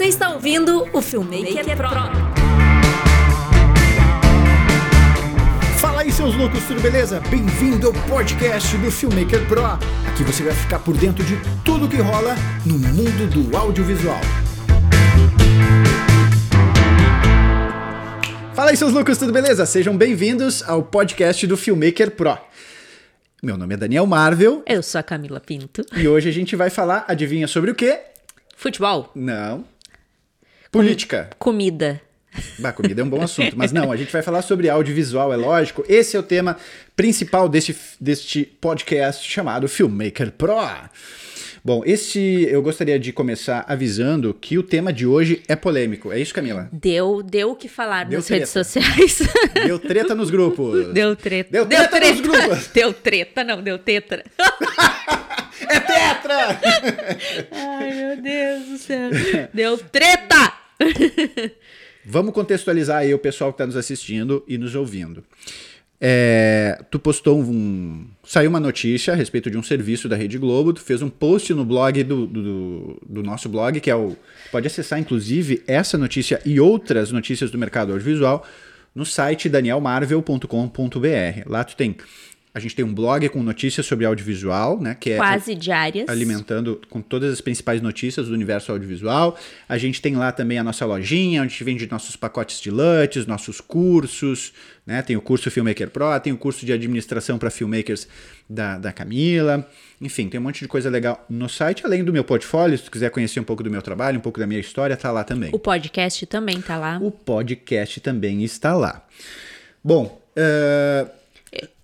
Você está ouvindo o Filmmaker Pro. Fala aí, seus loucos, tudo beleza? Bem-vindo ao podcast do Filmmaker Pro. Aqui você vai ficar por dentro de tudo que rola no mundo do audiovisual. Fala aí, seus loucos, tudo beleza? Sejam bem-vindos ao podcast do Filmmaker Pro. Meu nome é Daniel Marvel Eu sou a Camila Pinto. e hoje a gente vai falar, adivinha sobre o quê? Futebol, Não. Política. comida. Bah, comida é um bom assunto, mas não, a gente vai falar sobre audiovisual, é lógico. Esse é o tema principal deste, deste podcast chamado Filmmaker Pro. Bom, esse eu gostaria de começar avisando que o tema de hoje é polêmico. É isso, Camila? Deu, deu o que falar Deu nas redes treta. sociais. Deu treta nos grupos. Deu treta. Deu treta nos grupos. Deu treta, não, deu tetra. É tetra! Ai, meu Deus do céu. Deu treta! Vamos contextualizar aí o pessoal que está nos assistindo e nos ouvindo. É, tu postou um. Saiu uma notícia a respeito de um serviço da Rede Globo, tu fez um post no blog do, do, do nosso blog, que é o. Pode acessar, inclusive, essa notícia e outras notícias do mercado audiovisual no site danielmarvel.com.br. Lá tu tem. A gente tem um blog com notícias sobre audiovisual, né? Que é Quase diárias. alimentando com todas as principais notícias do universo audiovisual. A gente tem lá também a nossa lojinha, onde a gente vende nossos pacotes de LUTs, nossos cursos, né? Tem o curso Filmmaker Pro, tem o curso de administração para filmmakers da, da Camila. Enfim, tem um monte de coisa legal no site, além do meu portfólio. Se tu quiser conhecer um pouco do meu trabalho, um pouco da minha história, tá lá também. O podcast também tá lá. O podcast também está lá. Bom, eh,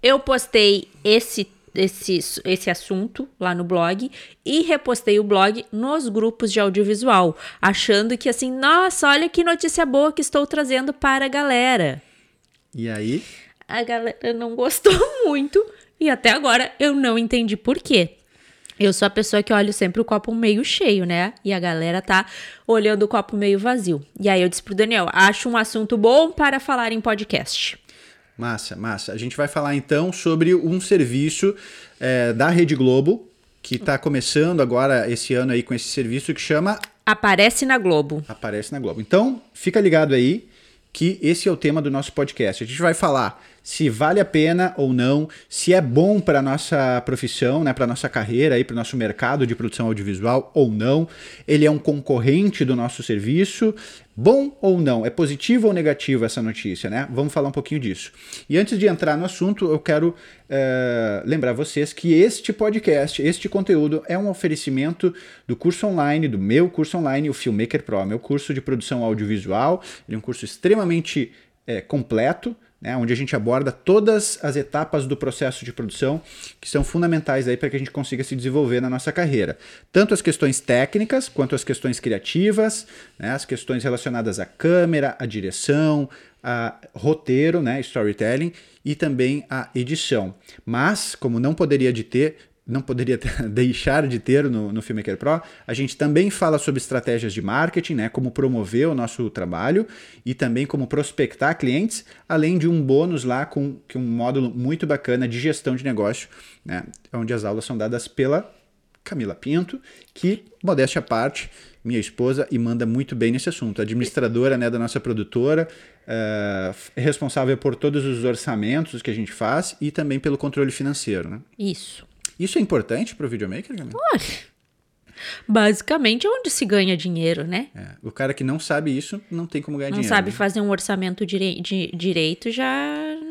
Eu postei esse, esse, esse assunto lá no blog e repostei o blog nos grupos de audiovisual, achando que assim, nossa, olha que notícia boa que estou trazendo para a galera. e aí? A galera não gostou muito e até agora eu não entendi por quê. Eu sou a pessoa que olha sempre o copo meio cheio, né? E a galera tá olhando o copo meio vazio. E aí eu disse pro Daniel, acho um assunto bom para falar em podcast. Massa, massa. A gente vai falar então sobre um serviço eh, da Rede Globo, que está começando agora esse ano aí com esse serviço que chama Aparece na Globo. Aparece na Globo. Então, fica ligado aí que esse é o tema do nosso podcast. A gente vai falar se vale a pena ou não, se é bom para nossa profissão, né, para nossa carreira aí, para o nosso mercado de produção audiovisual ou não. Ele é um concorrente do nosso serviço, bom ou não? É positivo ou negativo essa notícia, né? Vamos falar um pouquinho disso. E antes de entrar no assunto, eu quero eh, lembrar vocês que este podcast, este conteúdo é um oferecimento do curso online, do meu curso online, o Filmmaker Pro, meu curso de produção audiovisual. Ele é um curso extremamente eh, completo, né, onde a gente aborda todas as etapas do processo de produção que são fundamentais para que a gente consiga se desenvolver na nossa carreira. Tanto as questões técnicas quanto as questões criativas, né, as questões relacionadas à câmera, à direção, a roteiro, né, storytelling e também a edição. Mas, como não poderia de ter, não poderia ter- deixar de ter no, no Filmmaker Pro, a gente também fala sobre estratégias de marketing, né, como promover o nosso trabalho e também como prospectar clientes, além de um bônus lá com, com um módulo muito bacana de gestão de negócio, né, onde as aulas são dadas pela Camila Pinto, que, modéstia à parte, minha esposa, e manda muito bem nesse assunto. Administradora né, da nossa produtora, é responsável por todos os orçamentos que a gente faz e também pelo controle financeiro. Né? Isso. Isso é importante para o videomaker, Camila? Olha, basicamente é onde se ganha dinheiro, né? É, o cara que não sabe isso não tem como ganhar Não dinheiro. sabe né? fazer um orçamento direi- de, direito, já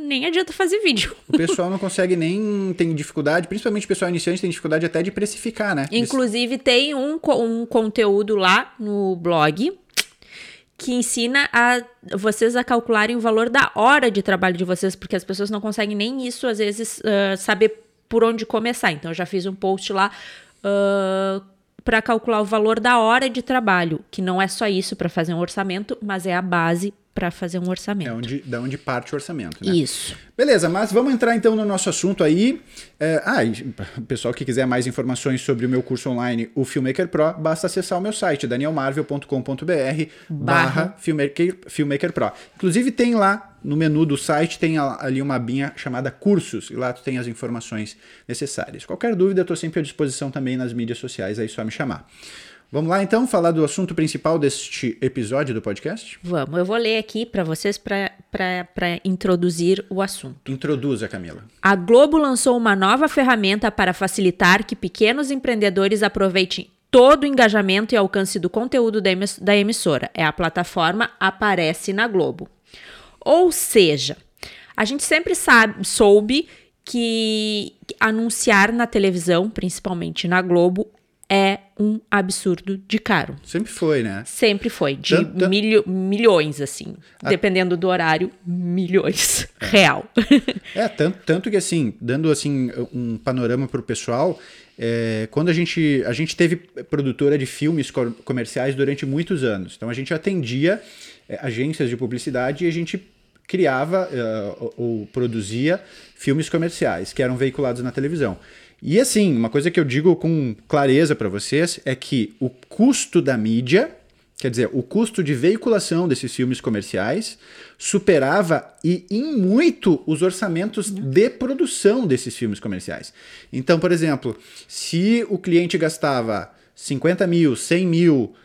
nem adianta fazer vídeo. O pessoal não consegue nem. tem dificuldade, principalmente o pessoal iniciante tem dificuldade até de precificar, né? Inclusive, tem um, um conteúdo lá no blog que ensina a vocês a calcularem o valor da hora de trabalho de vocês, porque as pessoas não conseguem nem isso, às vezes, ah, saber por onde começar. Então, eu já fiz um post lá para calcular o valor da hora de trabalho, que não é só isso para fazer um orçamento, mas é a base para fazer um orçamento. É onde, da onde parte o orçamento, né? Isso. Beleza, mas vamos entrar então no nosso assunto aí. É, ah, e pessoal que quiser mais informações sobre o meu curso online, o Filmmaker Pro, basta acessar o meu site, danielmarvel.com.br barra Filmmaker, Filmmaker Pro. Inclusive tem lá no menu do site, tem ali uma abinha chamada cursos, e lá tu tem as informações necessárias. Qualquer dúvida, eu estou sempre à disposição também nas mídias sociais, aí é só me chamar. Vamos lá então falar do assunto principal deste episódio do podcast? Vamos, eu vou ler aqui para vocês para introduzir o assunto. Introduza, Camila. A Globo lançou uma nova ferramenta para facilitar que pequenos empreendedores aproveitem todo o engajamento e alcance do conteúdo da emissora. É a plataforma Aparece na Globo. Ou seja, a gente sempre sabe, soube que anunciar na televisão, principalmente na Globo, é um absurdo de caro. Sempre foi, né? Sempre foi. De tanto, milho, milhões, assim. A... Dependendo do horário, milhões. É. Real. É, tanto, tanto que assim, dando assim um panorama para o pessoal, é, quando a gente, a gente teve produtora de filmes comerciais durante muitos anos. Então a gente atendia é, agências de publicidade e a gente criava uh, ou produzia filmes comerciais que eram veiculados na televisão. E assim, uma coisa que eu digo com clareza para vocês é que o custo da mídia, quer dizer, o custo de veiculação desses filmes comerciais, superava e em muito os orçamentos de produção desses filmes comerciais. Então, por exemplo, se o cliente gastava 50 mil, 100 mil,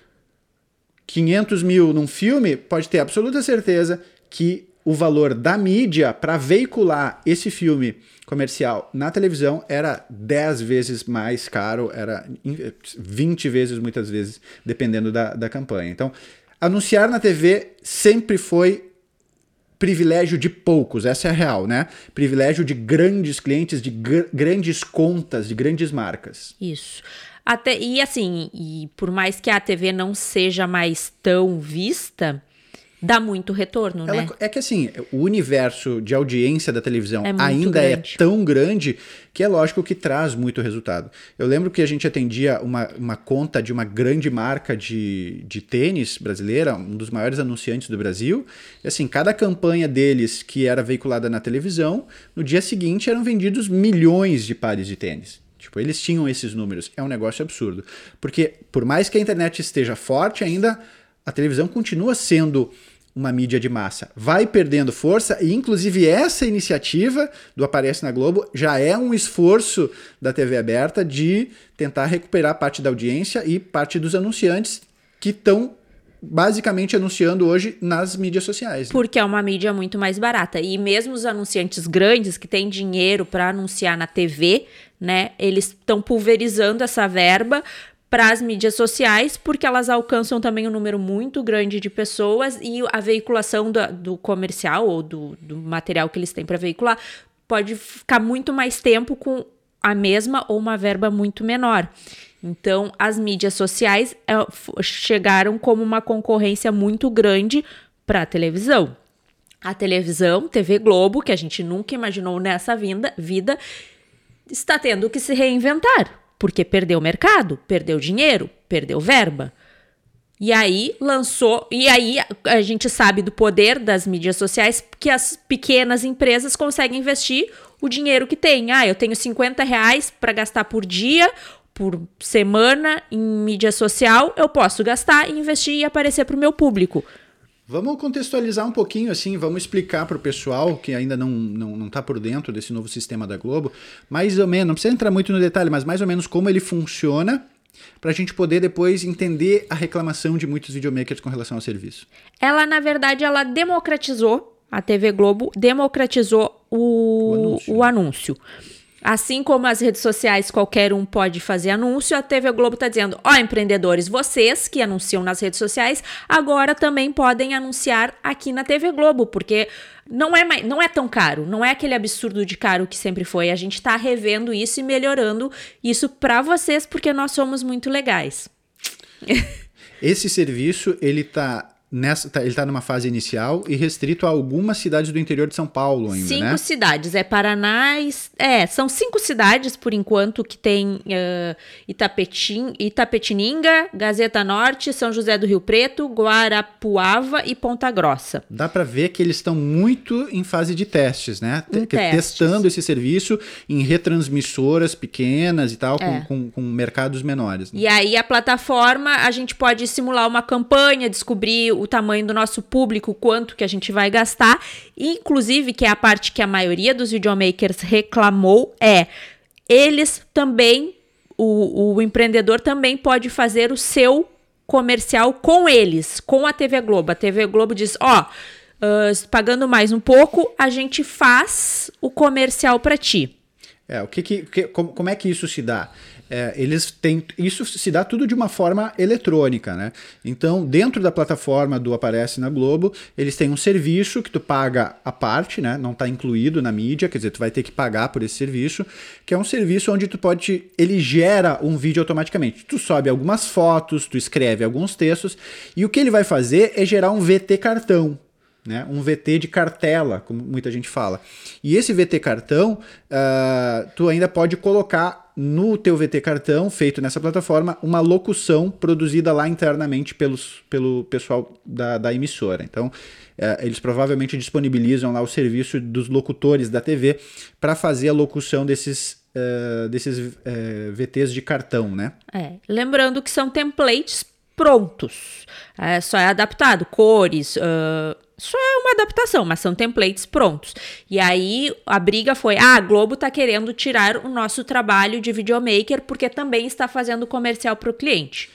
500 mil num filme, pode ter absoluta certeza que o valor da mídia para veicular esse filme comercial na televisão era 10 vezes mais caro, era 20 vezes muitas vezes, dependendo da, da campanha. Então, anunciar na TV sempre foi privilégio de poucos, essa é a real, né? Privilégio de grandes clientes, de gr grandes contas, de grandes marcas. Isso. Até, e assim, e por mais que a TV não seja mais tão vista, dá muito retorno, Ela, né? É que assim, o universo de audiência da televisão é ainda é grande. é tão grande que é lógico que traz muito resultado. Eu lembro que a gente atendia uma, uma conta de uma grande marca de, de tênis brasileira, um dos maiores anunciantes do Brasil, e assim, cada campanha deles que era veiculada na televisão, no dia seguinte eram vendidos milhões de pares de tênis. Tipo, eles tinham esses números. É um negócio absurdo. Porque, por mais que a internet esteja forte, ainda a televisão continua sendo uma mídia de massa. Vai perdendo força e, inclusive, essa iniciativa do Aparece na Globo já é um esforço da TV aberta de tentar recuperar parte da audiência e parte dos anunciantes que estão basicamente anunciando hoje nas mídias sociais. Né? Porque é uma mídia muito mais barata. E mesmo os anunciantes grandes que têm dinheiro para anunciar na TV, né, eles estão pulverizando essa verba para as mídias sociais, porque elas alcançam também um número muito grande de pessoas e a veiculação do, do comercial ou do, do material que eles têm para veicular pode ficar muito mais tempo com a mesma ou uma verba muito menor. Então, as mídias sociais é, chegaram como uma concorrência muito grande para a televisão. A televisão, TV Globo, que a gente nunca imaginou nessa vinda, vida, está tendo que se reinventar porque perdeu mercado, perdeu dinheiro, perdeu verba. E aí lançou, e aí a gente sabe do poder das mídias sociais que as pequenas empresas conseguem investir o dinheiro que tem. Ah, eu tenho 50 reais para gastar por dia, por semana em mídia social, eu posso gastar, investir e aparecer para o meu público. Vamos contextualizar um pouquinho, assim, vamos explicar para o pessoal que ainda não está não, não tá por dentro desse novo sistema da Globo, mais ou menos, não precisa entrar muito no detalhe, mas mais ou menos como ele funciona para a gente poder depois entender a reclamação de muitos videomakers com relação ao serviço. Ela, na verdade, ela democratizou, a TV Globo democratizou o, o anúncio. O anúncio. Assim como as redes sociais, qualquer um pode fazer anúncio, a TV Globo está dizendo: ó, oh, empreendedores, vocês que anunciam nas redes sociais, agora também podem anunciar aqui na TV Globo, porque não é, mais, não é tão caro, não é aquele absurdo de caro que sempre foi. A gente está revendo isso e melhorando isso para vocês, porque nós somos muito legais. Esse serviço, ele tá Nessa, tá, ele está numa fase inicial e restrito a algumas cidades do interior de São Paulo ainda, cinco né? Cinco cidades. É Paraná... É, são cinco cidades, por enquanto, que tem uh, Itapetim, Itapetininga, Gazeta Norte, São José do Rio Preto, Guarapuava e Ponta Grossa. Dá para ver que eles estão muito em fase de testes, né? Em Testando esse serviço em retransmissoras pequenas e tal, é. com, com, com, mercados menores. Né? E aí a plataforma, a gente pode simular uma campanha, descobrir o tamanho do nosso público, quanto que a gente vai gastar, inclusive que é a parte que a maioria dos videomakers reclamou é eles também o, o empreendedor também pode fazer o seu comercial com eles, com a TV Globo. A TV Globo diz: ó, uh, pagando mais um pouco, a gente faz o comercial para ti. É, o que, que, como, como é que isso se dá? É, eles têm. Isso se dá tudo de uma forma eletrônica, né? Então, dentro da plataforma do Aparece na Globo, eles têm um serviço que tu paga a parte, né? Não está incluído na mídia, quer dizer, tu vai ter que pagar por esse serviço, que é um serviço onde tu pode. Ele gera um vídeo automaticamente. Tu sobe algumas fotos, tu escreve alguns textos, e o que ele vai fazer é gerar um VT cartão né? um VT de cartela, como muita gente fala. E esse VT cartão, uh, tu ainda pode colocar no teu VT cartão, feito nessa plataforma, uma locução produzida lá internamente pelos, pelo pessoal da, da emissora. Então, uh, eles provavelmente disponibilizam lá o serviço dos locutores da TV para fazer a locução desses Uh, desses uh, VTs de cartão, né? É, lembrando que são templates prontos, é, só é adaptado, cores, uh, só é uma adaptação, mas são templates prontos. E aí a briga foi: ah, a Globo tá querendo tirar o nosso trabalho de videomaker porque também está fazendo comercial para o cliente.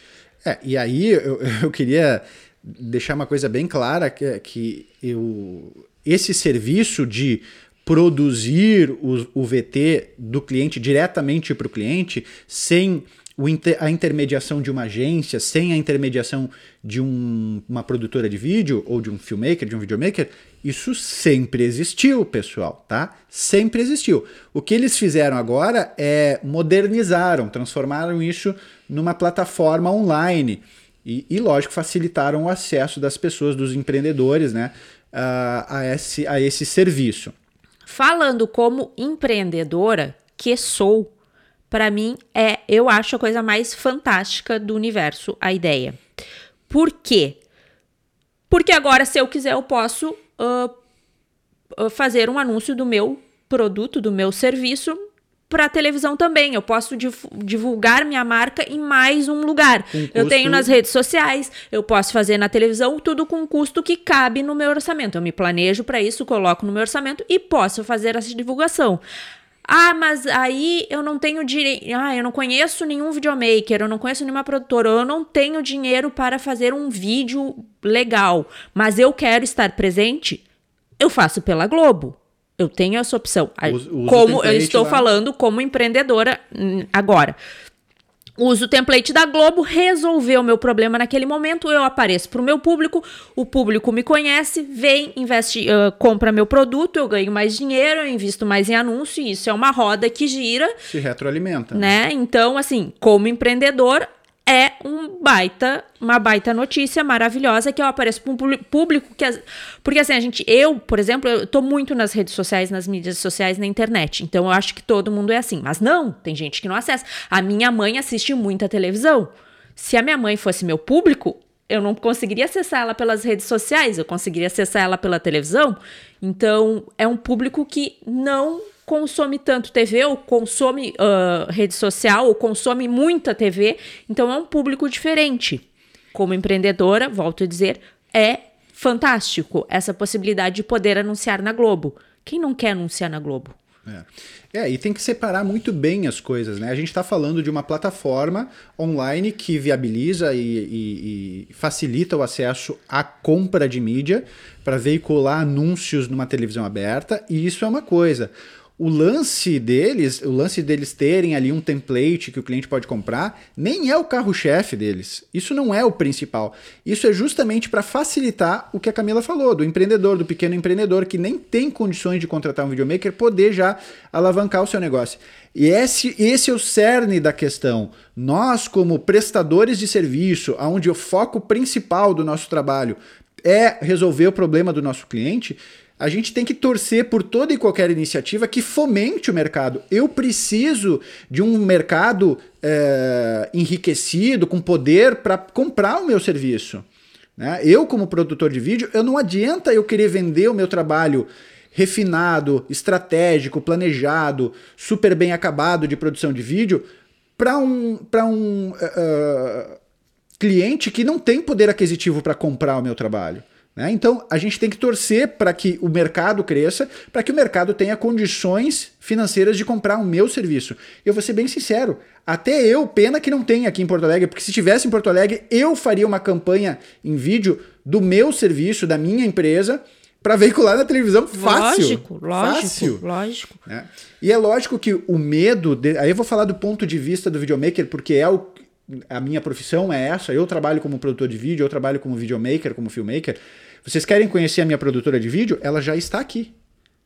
É, e aí eu, eu queria deixar uma coisa bem clara que, que eu, esse serviço de produzir o, o VT do cliente diretamente para o cliente sem a intermediação de uma agência, sem a intermediação de um, uma produtora de vídeo ou de um filmmaker, de um videomaker, isso sempre existiu, pessoal, tá? Sempre existiu. O que eles fizeram agora é modernizaram, transformaram isso numa plataforma online e, e lógico, facilitaram o acesso das pessoas, dos empreendedores, né, a, a, esse, a esse serviço. Falando como empreendedora que sou, para mim é, eu acho a coisa mais fantástica do universo, a ideia. Por quê? Porque agora, se eu quiser, eu posso uh, fazer um anúncio do meu produto, do meu serviço para televisão também. Eu posso divulgar minha marca em mais um lugar. Eu tenho nas redes sociais, eu posso fazer na televisão, tudo com um custo que cabe no meu orçamento. Eu me planejo para isso, coloco no meu orçamento e posso fazer essa divulgação. Ah, mas aí eu não tenho direito. Ah, eu não conheço nenhum videomaker, eu não conheço nenhuma produtora, eu não tenho dinheiro para fazer um vídeo legal, mas eu quero estar presente. Eu faço pela Globo. Eu tenho essa opção. Uso, uso como eu estou lá. falando como empreendedora hum, agora uso o template da Globo, resolveu o meu problema naquele momento, eu apareço para o meu público, o público me conhece, vem, investe, uh, compra meu produto, eu ganho mais dinheiro, eu invisto mais em anúncio, e isso é uma roda que gira. Se retroalimenta. Né? Então, assim, como empreendedor, é um baita, uma baita notícia maravilhosa que eu apareço para um público que porque assim a gente, eu, por exemplo, eu tô muito nas redes sociais, nas mídias sociais, na internet. Então eu acho que todo mundo é assim, mas não, tem gente que não acessa. A minha mãe assiste muita televisão. Se a minha mãe fosse meu público, eu não conseguiria acessar ela pelas redes sociais, eu conseguiria acessar ela pela televisão. Então, é um público que não consome tanto TV, ou consome uh, rede social, ou consome muita TV, então é um público diferente. Como empreendedora, volto a dizer, é fantástico essa possibilidade de poder anunciar na Globo. Quem não quer anunciar na Globo? É. é, e tem que separar muito bem as coisas, né? A gente está falando de uma plataforma online que viabiliza e, e, e facilita o acesso à compra de mídia para veicular anúncios numa televisão aberta, e isso é uma coisa o lance deles, o lance deles terem ali um template que o cliente pode comprar, nem é o carro-chefe deles. Isso não é o principal. Isso é justamente para facilitar o que a Camila falou, do empreendedor, do pequeno empreendedor que nem tem condições de contratar um videomaker, poder já alavancar o seu negócio. E esse, esse é o cerne da questão. Nós, como prestadores de serviço, onde o foco principal do nosso trabalho é resolver o problema do nosso cliente, a gente tem que torcer por toda e qualquer iniciativa que fomente o mercado. Eu preciso de um mercado é, enriquecido, com poder, para comprar o meu serviço. Né? Eu, como produtor de vídeo, eu não adianta eu querer vender o meu trabalho refinado, estratégico, planejado, super bem acabado de produção de vídeo para um, pra um uh, cliente que não tem poder aquisitivo para comprar o meu trabalho. Né? Então, a gente tem que torcer para que o mercado cresça, para que o mercado tenha condições financeiras de comprar o meu serviço. Eu vou ser bem sincero, até eu, pena que não tem aqui em Porto Alegre, porque se tivesse em Porto Alegre, eu faria uma campanha em vídeo do meu serviço, da minha empresa, para veicular na televisão fácil. Lógico, lógico, fácil, lógico. né? E é lógico que o medo. De... Aí eu vou falar do ponto de vista do videomaker, porque é o... a minha profissão é essa. Eu trabalho como produtor de vídeo, eu trabalho como videomaker, como filmmaker. Vocês querem conhecer a minha produtora de vídeo? Ela já está aqui.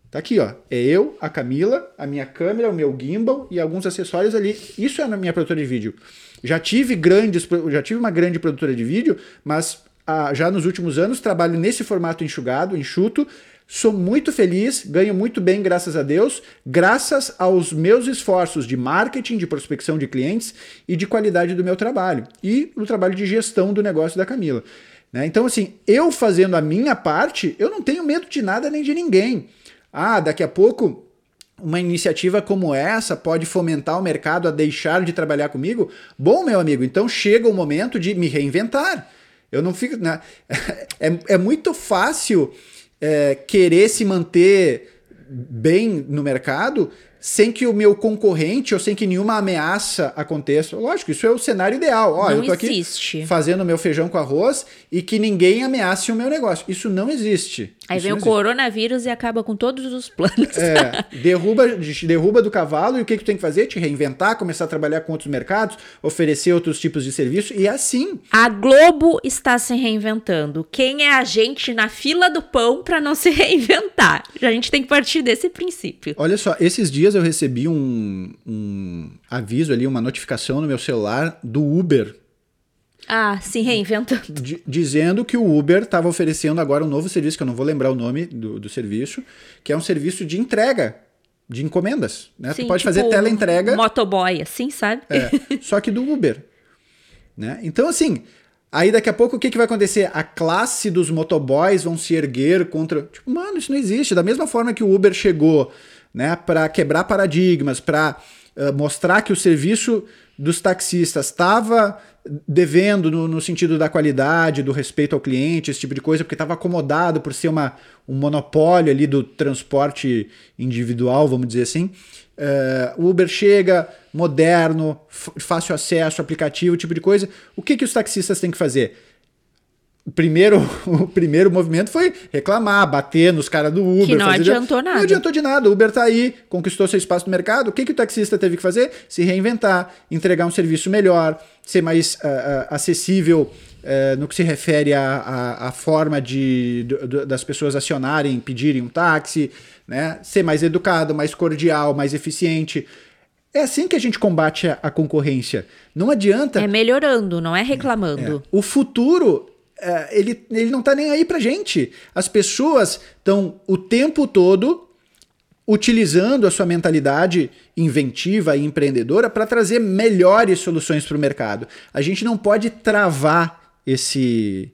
Tá aqui, ó. É eu, a Camila, a minha câmera, o meu gimbal e alguns acessórios ali. Isso é a minha produtora de vídeo. Já tive grandes, já tive uma grande produtora de vídeo, mas ah, já nos últimos anos trabalho nesse formato enxugado, enxuto. Sou muito feliz, ganho muito bem, graças a Deus, graças aos meus esforços de marketing, de prospecção de clientes e de qualidade do meu trabalho. E o trabalho de gestão do negócio da Camila. Né? Então, assim, eu fazendo a minha parte, eu não tenho medo de nada nem de ninguém. Ah, daqui a pouco uma iniciativa como essa pode fomentar o mercado a deixar de trabalhar comigo? Bom, meu amigo, então chega o momento de me reinventar. Eu não fico. Né? É, é muito fácil é, querer se manter bem no mercado sem que o meu concorrente ou sem que nenhuma ameaça aconteça. Lógico, isso é o cenário ideal. Ó, não eu tô existe. aqui fazendo meu feijão com arroz e que ninguém ameace o meu negócio. Isso não existe. Aí vem o coronavírus e acaba com todos os planos. É, derruba, derruba do cavalo e o que, que tu tem que fazer? Te reinventar, começar a trabalhar com outros mercados, oferecer outros tipos de serviço e assim. A Globo está se reinventando. Quem é a gente na fila do pão para não se reinventar? A gente tem que partir desse princípio. Olha só, esses dias eu recebi um, um aviso ali, uma notificação no meu celular do Uber Ah, se reinventando. di- dizendo que o Uber estava oferecendo agora um novo serviço, que eu não vou lembrar o nome do, do serviço, que é um serviço de entrega de encomendas. Né? Sim, tu pode tipo fazer teleentrega. Motoboy, assim, sabe? É, só que do Uber. Né? Então, assim, aí daqui a pouco o que, que vai acontecer? A classe dos motoboys vão se erguer contra. Tipo, mano, isso não existe. Da mesma forma que o Uber chegou né, para quebrar paradigmas, para mostrar que o serviço dos taxistas estava devendo no, no sentido da qualidade, do respeito ao cliente, esse tipo de coisa, porque estava acomodado por ser uma, um monopólio ali do transporte individual, vamos dizer assim. Eh, o Uber chega moderno, fácil acesso, aplicativo, tipo de coisa. O que, que os taxistas têm que fazer? O primeiro, o primeiro movimento foi reclamar, bater nos caras do Uber. Que não adiantou nada. Não adiantou de nada. O Uber tá aí, conquistou seu espaço no mercado. O que, que o taxista teve que fazer? Se reinventar, entregar um serviço melhor, ser mais ah, ah, acessível eh, no que se refere à, forma de, das pessoas acionarem, pedirem um táxi, né? ser mais educado, mais cordial, mais eficiente. É assim que a gente combate a, a concorrência. Não adianta. É melhorando, não é reclamando. O futuro, é, ele, ele não tá nem aí pra gente. As pessoas estão o tempo todo utilizando a sua mentalidade inventiva e empreendedora para trazer melhores soluções para o mercado. A gente não pode travar esse,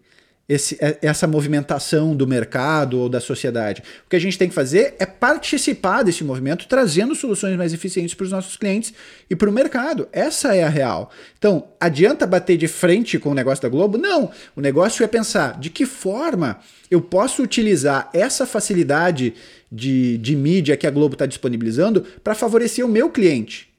esse, é- essa movimentação do mercado ou da sociedade. O que a gente tem que fazer é participar desse movimento, trazendo soluções mais eficientes para os nossos clientes e para o mercado. Essa é a real. Então, adianta bater de frente com o negócio da Globo? Não. O negócio é pensar de que forma eu posso utilizar essa facilidade de, de mídia que a Globo está disponibilizando para favorecer o meu cliente.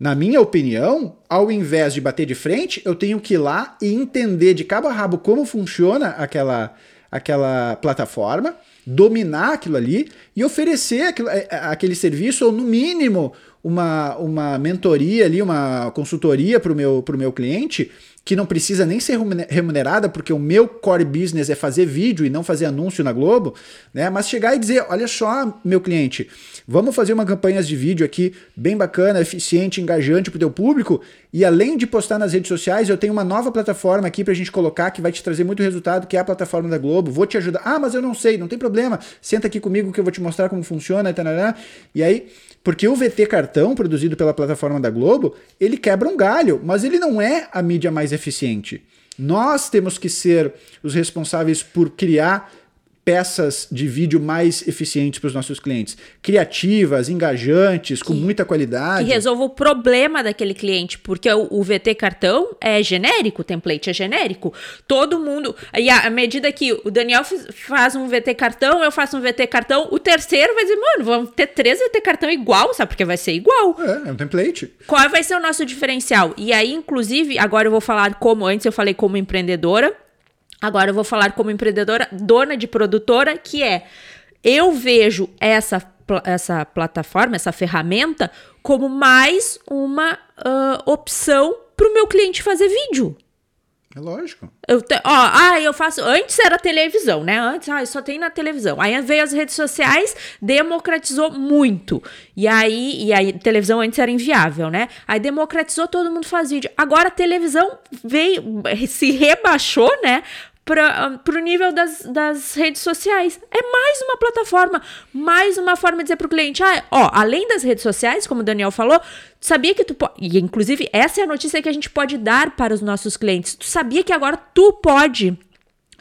Na minha opinião, ao invés de bater de frente, eu tenho que ir lá e entender de cabo a rabo como funciona aquela, aquela plataforma, dominar aquilo ali e oferecer aquilo, é, é, aquele serviço, ou no mínimo uma, uma mentoria ali, uma consultoria para o meu, pro meu cliente, que não precisa nem ser remune- remunerada, porque o meu core business é fazer vídeo e não fazer anúncio na Globo, né? Mas chegar e dizer, olha só, meu cliente, vamos fazer uma campanha de vídeo aqui bem bacana, eficiente, engajante para o teu público, e além de postar nas redes sociais, eu tenho uma nova plataforma aqui para a gente colocar que vai te trazer muito resultado, que é a plataforma da Globo. Vou te ajudar. Ah, mas eu não sei, não tem problema. Senta aqui comigo que eu vou te mostrar como funciona, tarará. e aí porque o VT cartão produzido pela plataforma da Globo, ele quebra um galho, mas ele não é a mídia mais eficiente. Nós temos que ser os responsáveis por criar peças de vídeo mais eficientes para os nossos clientes. Criativas, engajantes, com Que- muita qualidade. Que resolva o problema daquele cliente, porque o, o VT cartão é genérico, o template é genérico. Todo mundo. E à medida que o Daniel faz um VT cartão, eu faço um VT cartão, o terceiro vai dizer, mano, vamos ter três VT cartão igual, sabe? Porque vai ser igual. É, é um template. Qual vai ser o nosso diferencial? E aí, inclusive, agora eu vou falar como antes eu falei como empreendedora. Agora eu vou falar como empreendedora, dona de produtora, que é eu vejo essa, essa plataforma, essa ferramenta, como mais uma ah, opção para o meu cliente fazer vídeo. É lógico. Eu te- ó, ah, eu faço. Antes era televisão, né? Antes, ah, só tem na televisão. Aí veio as redes sociais, democratizou muito. E aí, e aí, televisão antes era inviável, né? Aí democratizou, todo mundo faz vídeo. Agora a televisão veio, se rebaixou, né? Para o nível das, das redes sociais. É mais uma plataforma, mais uma forma de dizer para o cliente: ah, ó, além das redes sociais, como o Daniel falou, tu sabia que tu pode. E inclusive, essa é a notícia que a gente pode dar para os nossos clientes. Tu sabia que agora tu pode.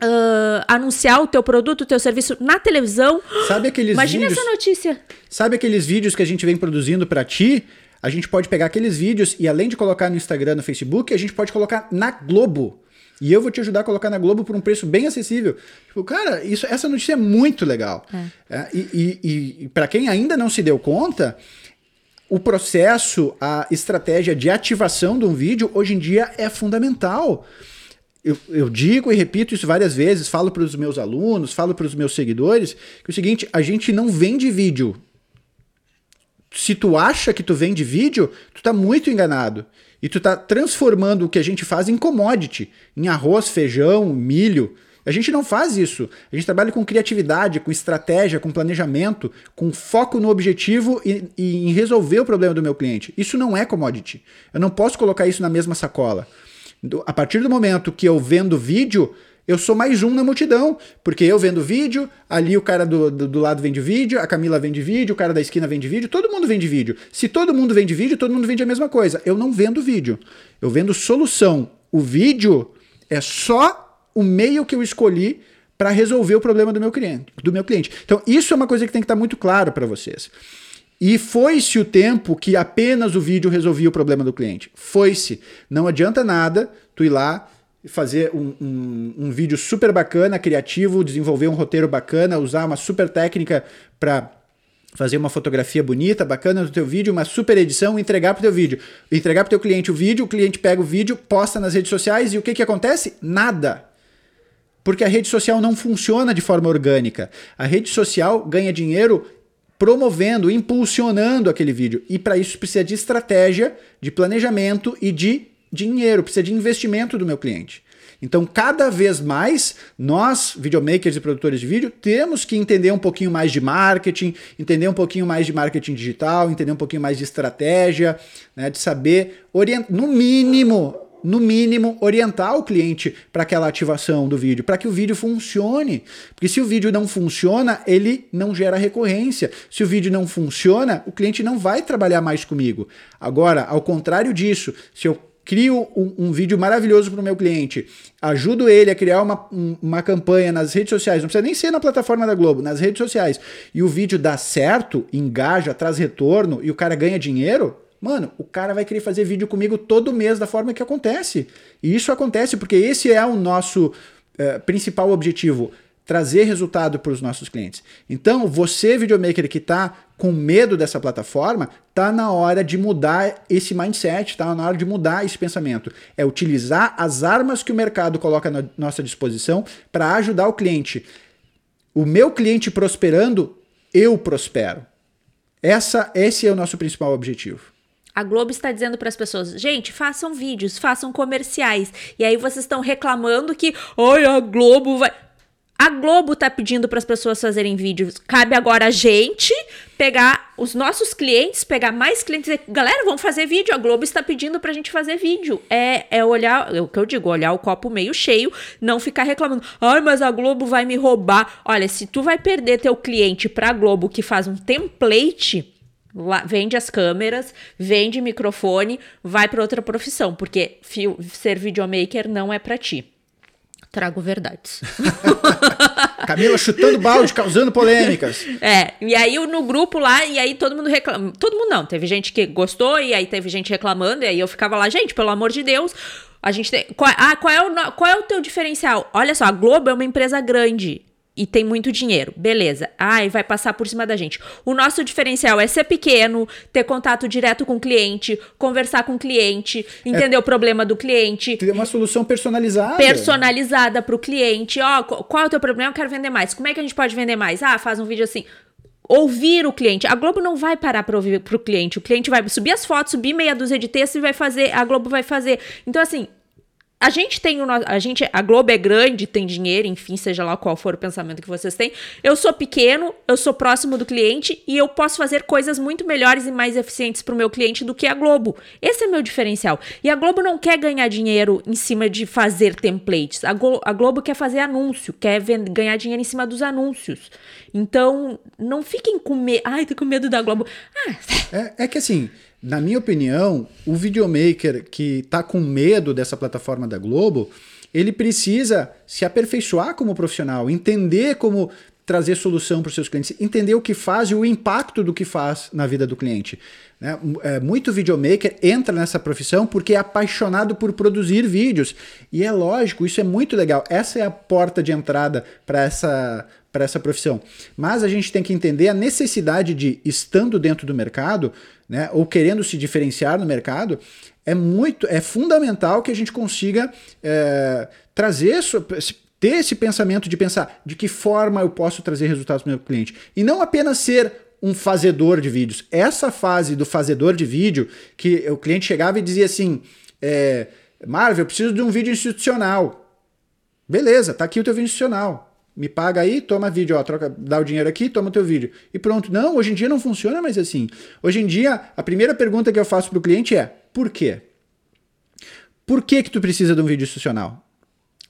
ah, anunciar o teu produto, o teu serviço na televisão. Sabe aqueles Imagina vídeos? essa notícia. Sabe aqueles vídeos que a gente vem produzindo para ti? A gente pode pegar aqueles vídeos e além de colocar no Instagram, no Facebook, a gente pode colocar na Globo. E eu vou te ajudar a colocar na Globo por um preço bem acessível. Tipo, cara, isso, essa notícia é muito legal. É, e e, e, para quem ainda não se deu conta, o processo, a estratégia de ativação de um vídeo hoje em dia é fundamental. Eu, eu digo e repito isso várias vezes, falo para os meus alunos, falo para os meus seguidores, que é o seguinte, a gente não vende vídeo. Se tu acha que tu vende vídeo, tu tá muito enganado. E tu tá transformando o que a gente faz em commodity, em arroz, feijão, milho. A gente não faz isso. A gente trabalha com criatividade, com estratégia, com planejamento, com foco no objetivo e, e em resolver o problema do meu cliente. Isso não é commodity. Eu não posso colocar isso na mesma sacola. A partir do momento que eu vendo vídeo, eu sou mais um na multidão. Porque eu vendo vídeo, ali o cara do, do, do lado vende vídeo, a Camila vende vídeo, o cara da esquina vende vídeo, todo mundo vende vídeo. Se todo mundo vende vídeo, todo mundo vende a mesma coisa. Eu não vendo vídeo. Eu vendo solução. O vídeo é só o meio que eu escolhi para resolver o problema do meu cliente, do meu cliente. Então, isso é uma coisa que tem que estar muito claro para vocês. E foi-se o tempo que apenas o vídeo resolvia o problema do cliente. Foi-se. Não adianta nada tu ir lá fazer um, um, um vídeo super bacana, criativo, desenvolver um roteiro bacana, usar uma super técnica para fazer uma fotografia bonita, bacana do teu vídeo, uma super edição, entregar pro teu vídeo. Entregar pro teu cliente o vídeo, o cliente pega o vídeo, posta nas redes sociais e o que que acontece? Nada. Porque a rede social não funciona de forma orgânica. A rede social ganha dinheiro promovendo, impulsionando aquele vídeo. E para isso precisa de estratégia, de planejamento e de dinheiro, precisa de investimento do meu cliente. Então, cada vez mais, nós, videomakers e produtores de vídeo, temos que entender um pouquinho mais de marketing, entender um pouquinho mais de marketing digital, entender um pouquinho mais de estratégia, né, de saber, orient... no mínimo, no mínimo, orientar o cliente para aquela ativação do vídeo, para que o vídeo funcione. Porque se o vídeo não funciona, ele não gera recorrência. Se o vídeo não funciona, o cliente não vai trabalhar mais comigo. Agora, ao contrário disso, se eu crio um, um vídeo maravilhoso para o meu cliente, ajudo ele a criar uma, um- uma campanha nas redes sociais, não precisa nem ser na plataforma da Globo, nas redes sociais, e o vídeo dá certo, engaja, traz retorno e o cara ganha dinheiro, mano, o cara vai querer fazer vídeo comigo todo mês da forma que acontece. E isso acontece porque esse é o nosso eh, principal objetivo. Trazer resultado para os nossos clientes. Então, você, videomaker que está com medo dessa plataforma, tá na hora de mudar esse mindset, tá na hora de mudar esse pensamento. É utilizar as armas que o mercado coloca na nossa disposição para ajudar o cliente. O meu cliente prosperando, eu prospero. Essa, esse é o nosso principal objetivo. A Globo está dizendo para as pessoas, gente, façam vídeos, façam comerciais. E aí vocês estão reclamando que, ai, a Globo vai. A Globo tá pedindo para as pessoas fazerem vídeos. Cabe agora a gente pegar os nossos clientes, pegar mais clientes galera, vamos fazer vídeo. A Globo está pedindo pra gente fazer vídeo. É, é olhar, é o que eu digo, olhar o copo meio cheio, não ficar reclamando. Ai, mas a Globo vai me roubar. Olha, se tu vai perder teu cliente pra Globo que faz um template, Lá- vende as câmeras, vende microfone, vai para outra profissão, porque fio- ser videomaker não é para ti. Trago verdades. Camila chutando balde, causando polêmicas. É, e aí no grupo lá, e aí todo mundo reclama. Todo mundo não, teve gente que gostou, e aí teve gente reclamando, e aí eu ficava lá, gente, pelo amor de Deus, a gente tem. Qual, ah, qual é, o, qual é o teu diferencial? Olha só, a Globo é uma empresa grande e tem muito dinheiro. Beleza. Ai, vai passar por cima da gente. O nosso diferencial é ser pequeno, ter contato direto com o cliente, conversar com o cliente, entender é, o problema do cliente. Ter uma solução personalizada. Personalizada para o cliente. Ó, qual é o teu problema? Eu quero vender mais. Como é que a gente pode vender mais? Ah, faz um vídeo assim ouvir o cliente. A Globo não vai parar para ouvir para o cliente. O cliente vai subir as fotos, subir meia dúzia de textos e vai fazer. A Globo vai fazer. Então, assim, a gente tem o a gente a Globo é grande, tem dinheiro, enfim, seja lá qual for o pensamento que vocês têm. Eu sou pequeno, eu sou próximo do cliente e eu posso fazer coisas muito melhores e mais eficientes para o meu cliente do que a Globo. Esse é meu diferencial. E a Globo não quer ganhar dinheiro em cima de fazer templates. A, Glo a Globo quer fazer anúncio, quer ganhar dinheiro em cima dos anúncios. Então, não fiquem com medo. Ai, tô com medo da Globo. Ah. É, é que assim, na minha opinião, o videomaker que está com medo dessa plataforma da Globo, ele precisa se aperfeiçoar como profissional, entender como trazer solução para os seus clientes, entender o que faz e o impacto do que faz na vida do cliente. Né? É, muito videomaker entra nessa profissão porque é apaixonado por produzir vídeos. E é lógico, isso é muito legal. Essa é a porta de entrada para essa, para essa profissão. Mas a gente tem que entender a necessidade de, estando dentro do mercado, né, ou querendo se diferenciar no mercado, é muito, é fundamental que a gente consiga é, trazer, ter esse pensamento de pensar de que forma eu posso trazer resultados para o meu cliente. E não apenas ser um fazedor de vídeos. Essa fase do fazedor de vídeo, que o cliente chegava e dizia assim: é, Marvel, eu preciso de um vídeo institucional. Beleza, tá aqui o teu vídeo institucional me paga aí, toma vídeo, ó, troca, dá o dinheiro aqui, toma o teu vídeo. E pronto. Não, hoje em dia não funciona mais assim. Hoje em dia, a primeira pergunta que eu faço para o cliente é: por quê? Por que que tu precisa de um vídeo institucional?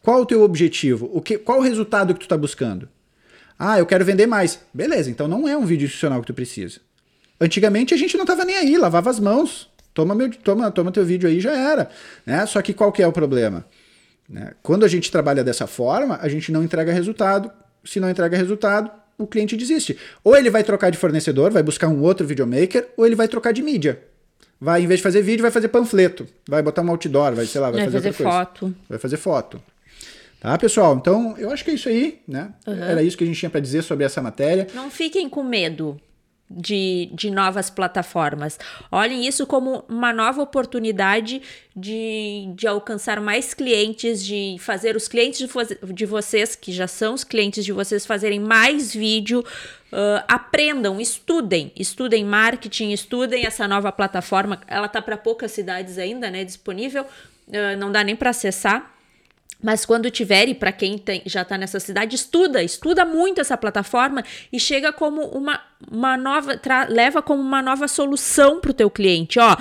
Qual o teu objetivo? O que, qual o resultado que tu está buscando? Ah, eu quero vender mais. Beleza, então não é um vídeo institucional que tu precisa. Antigamente a gente não estava nem aí, lavava as mãos. Toma, meu, toma, toma teu vídeo aí já era. Né? Só que qual que é o problema? Né? Quando a gente trabalha dessa forma, a gente não entrega resultado. Se não entrega resultado, o cliente desiste. Ou ele vai trocar de fornecedor, vai buscar um outro videomaker, ou ele vai trocar de mídia. Vai, em vez de fazer vídeo, vai fazer panfleto. Vai botar um outdoor, vai, sei lá, vai, vai fazer, fazer foto. Vai fazer foto. Tá, pessoal? Então, eu acho que é isso aí, né? Uhum. Era isso que a gente tinha para dizer sobre essa matéria. Não fiquem com medo de, de novas plataformas. Olhem isso como uma nova oportunidade de, de alcançar mais clientes, de fazer os clientes de, de vocês, que já são os clientes de vocês, fazerem mais vídeo. Uh, aprendam, estudem, estudem marketing, estudem essa nova plataforma. Ela tá para poucas cidades ainda, né? Disponível, uh, não dá nem para acessar mas quando tiver, e para quem tem, já está nessa cidade, estuda, estuda muito essa plataforma e chega como uma, uma nova, leva como uma nova solução para o teu cliente. Ó,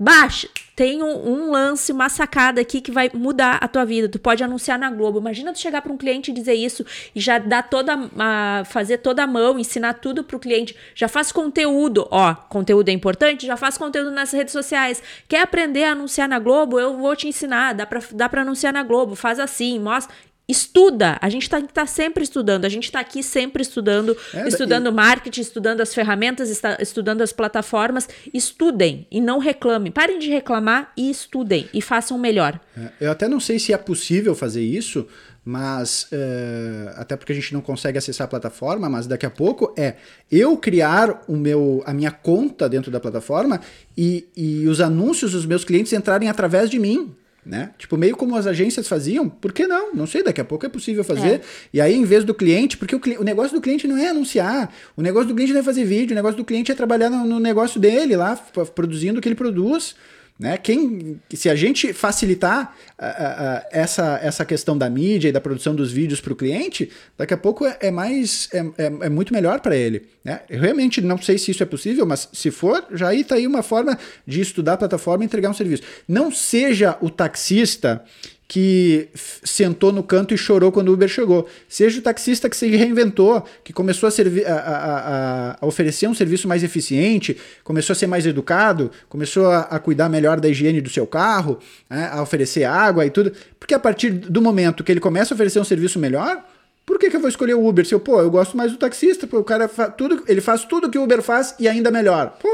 baixa, tem um, um, lance, uma sacada aqui que vai mudar a tua vida. Tu pode anunciar na Globo. Imagina tu chegar para um cliente e dizer isso e já dar toda a, fazer toda a mão, ensinar tudo pro cliente. Já faz conteúdo, ó, conteúdo é importante, já faz conteúdo nas redes sociais. Quer aprender a anunciar na Globo? Eu vou te ensinar, dá para dá para anunciar na Globo, faz assim, mostra estuda. A gente está tá sempre estudando. A gente está aqui sempre estudando, é, estudando e... marketing, estudando as ferramentas, está, estudando as plataformas. Estudem e não reclamem. Parem de reclamar e estudem e façam melhor. É, eu até não sei se é possível fazer isso, mas é, até porque a gente não consegue acessar a plataforma, mas daqui a pouco é eu criar o meu, a minha conta dentro da plataforma e, e os anúncios dos meus clientes entrarem através de mim. Né? Tipo, meio como as agências faziam, por que não? Não sei, daqui a pouco é possível fazer. É. E aí, em vez do cliente, porque o, o, negócio do cliente não é anunciar, o negócio do cliente não é fazer vídeo, o negócio do cliente é trabalhar no, no negócio dele lá, produzindo o que ele produz. Né? Quem, se a gente facilitar uh, uh, essa, essa questão da mídia e da produção dos vídeos para o cliente, daqui a pouco é, é mais é, é, é, muito melhor para ele. Né? Eu realmente não sei se isso é possível, mas se for, já aí está aí uma forma de estudar a plataforma e entregar um serviço. Não seja o taxista que sentou no canto e chorou quando o Uber chegou. Seja o taxista que se reinventou, que começou a, a, a, a, oferecer um serviço mais eficiente, começou a ser mais educado, começou a, cuidar melhor da higiene do seu carro, né, a oferecer água e tudo. Porque a partir do momento que ele começa a oferecer um serviço melhor, por que, que eu vou escolher o Uber? Se eu, pô, eu gosto mais do taxista, pô, o cara fa tudo, ele faz tudo que o Uber faz e ainda melhor. Pô,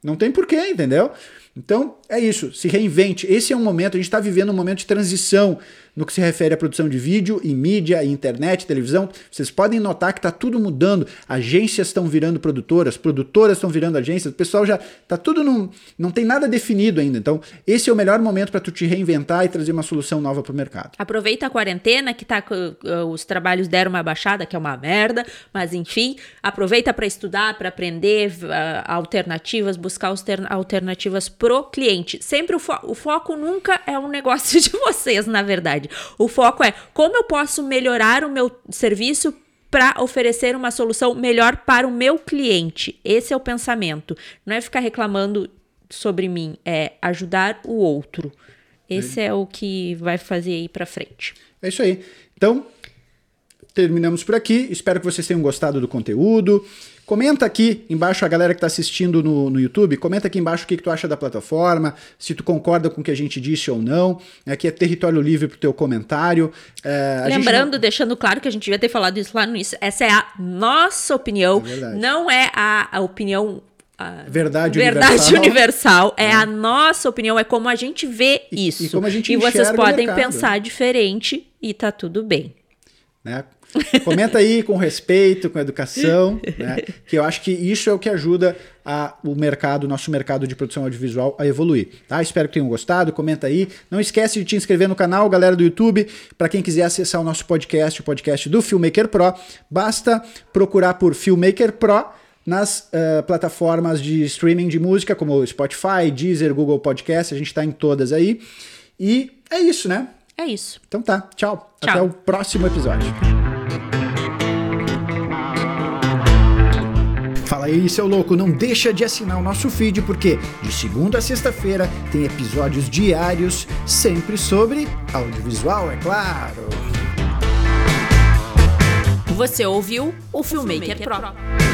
não tem porquê, entendeu? Então, é isso, se reinvente. Esse é um momento, a gente está vivendo um momento de transição no que se refere à produção de vídeo e mídia, e internet, televisão. Vocês podem notar que está tudo mudando. Agências estão virando produtoras, produtoras estão virando agências, o pessoal já está tudo num. não tem nada definido ainda. Então, esse é o melhor momento para tu te reinventar e trazer uma solução nova para o mercado. Aproveita a quarentena, que tá, os trabalhos deram uma baixada, que é uma merda, mas enfim, aproveita para estudar, para aprender uh, alternativas, buscar alternativas pro cliente. Sempre o, fo o foco nunca é um negócio de vocês, na verdade. O foco é como eu posso melhorar o meu serviço para oferecer uma solução melhor para o meu cliente. Esse é o pensamento. Não é ficar reclamando sobre mim, é ajudar o outro. Esse é, o que vai fazer aí para frente. É isso aí. Então, terminamos por aqui. Espero que vocês tenham gostado do conteúdo. Comenta aqui embaixo, a galera que está assistindo no, no YouTube, comenta aqui embaixo o que, que, tu acha da plataforma, se tu concorda com o que a gente disse ou não. Aqui é território livre para o teu comentário. É, Lembrando, não... deixando claro que a gente devia ter falado isso lá no início, essa é a nossa opinião, é não é a, a opinião verdade, verdade universal, universal é, é, a nossa opinião, é como a gente vê isso. E, e como a gente E vocês podem pensar diferente e tá tudo bem. Né? Comenta aí com respeito, com educação, né? que eu acho que isso é o que ajuda a, o mercado, o nosso mercado de produção audiovisual a evoluir. Tá? Espero que tenham gostado, comenta aí. Não esquece de te inscrever no canal, galera do YouTube. Para quem quiser acessar o nosso podcast, o podcast do Filmmaker Pro, basta procurar por Filmmaker Pro nas uh, plataformas de streaming de música, como Spotify, Deezer, Google Podcast, a gente está em todas aí. E é isso, né? É isso. Então tá, tchau. tchau. Até o próximo episódio. Fala aí, seu louco, não deixa de assinar o nosso feed porque de segunda a sexta-feira tem episódios diários, sempre sobre audiovisual, é claro. Você ouviu o Filmmaker, Filmmaker Pro. Pro.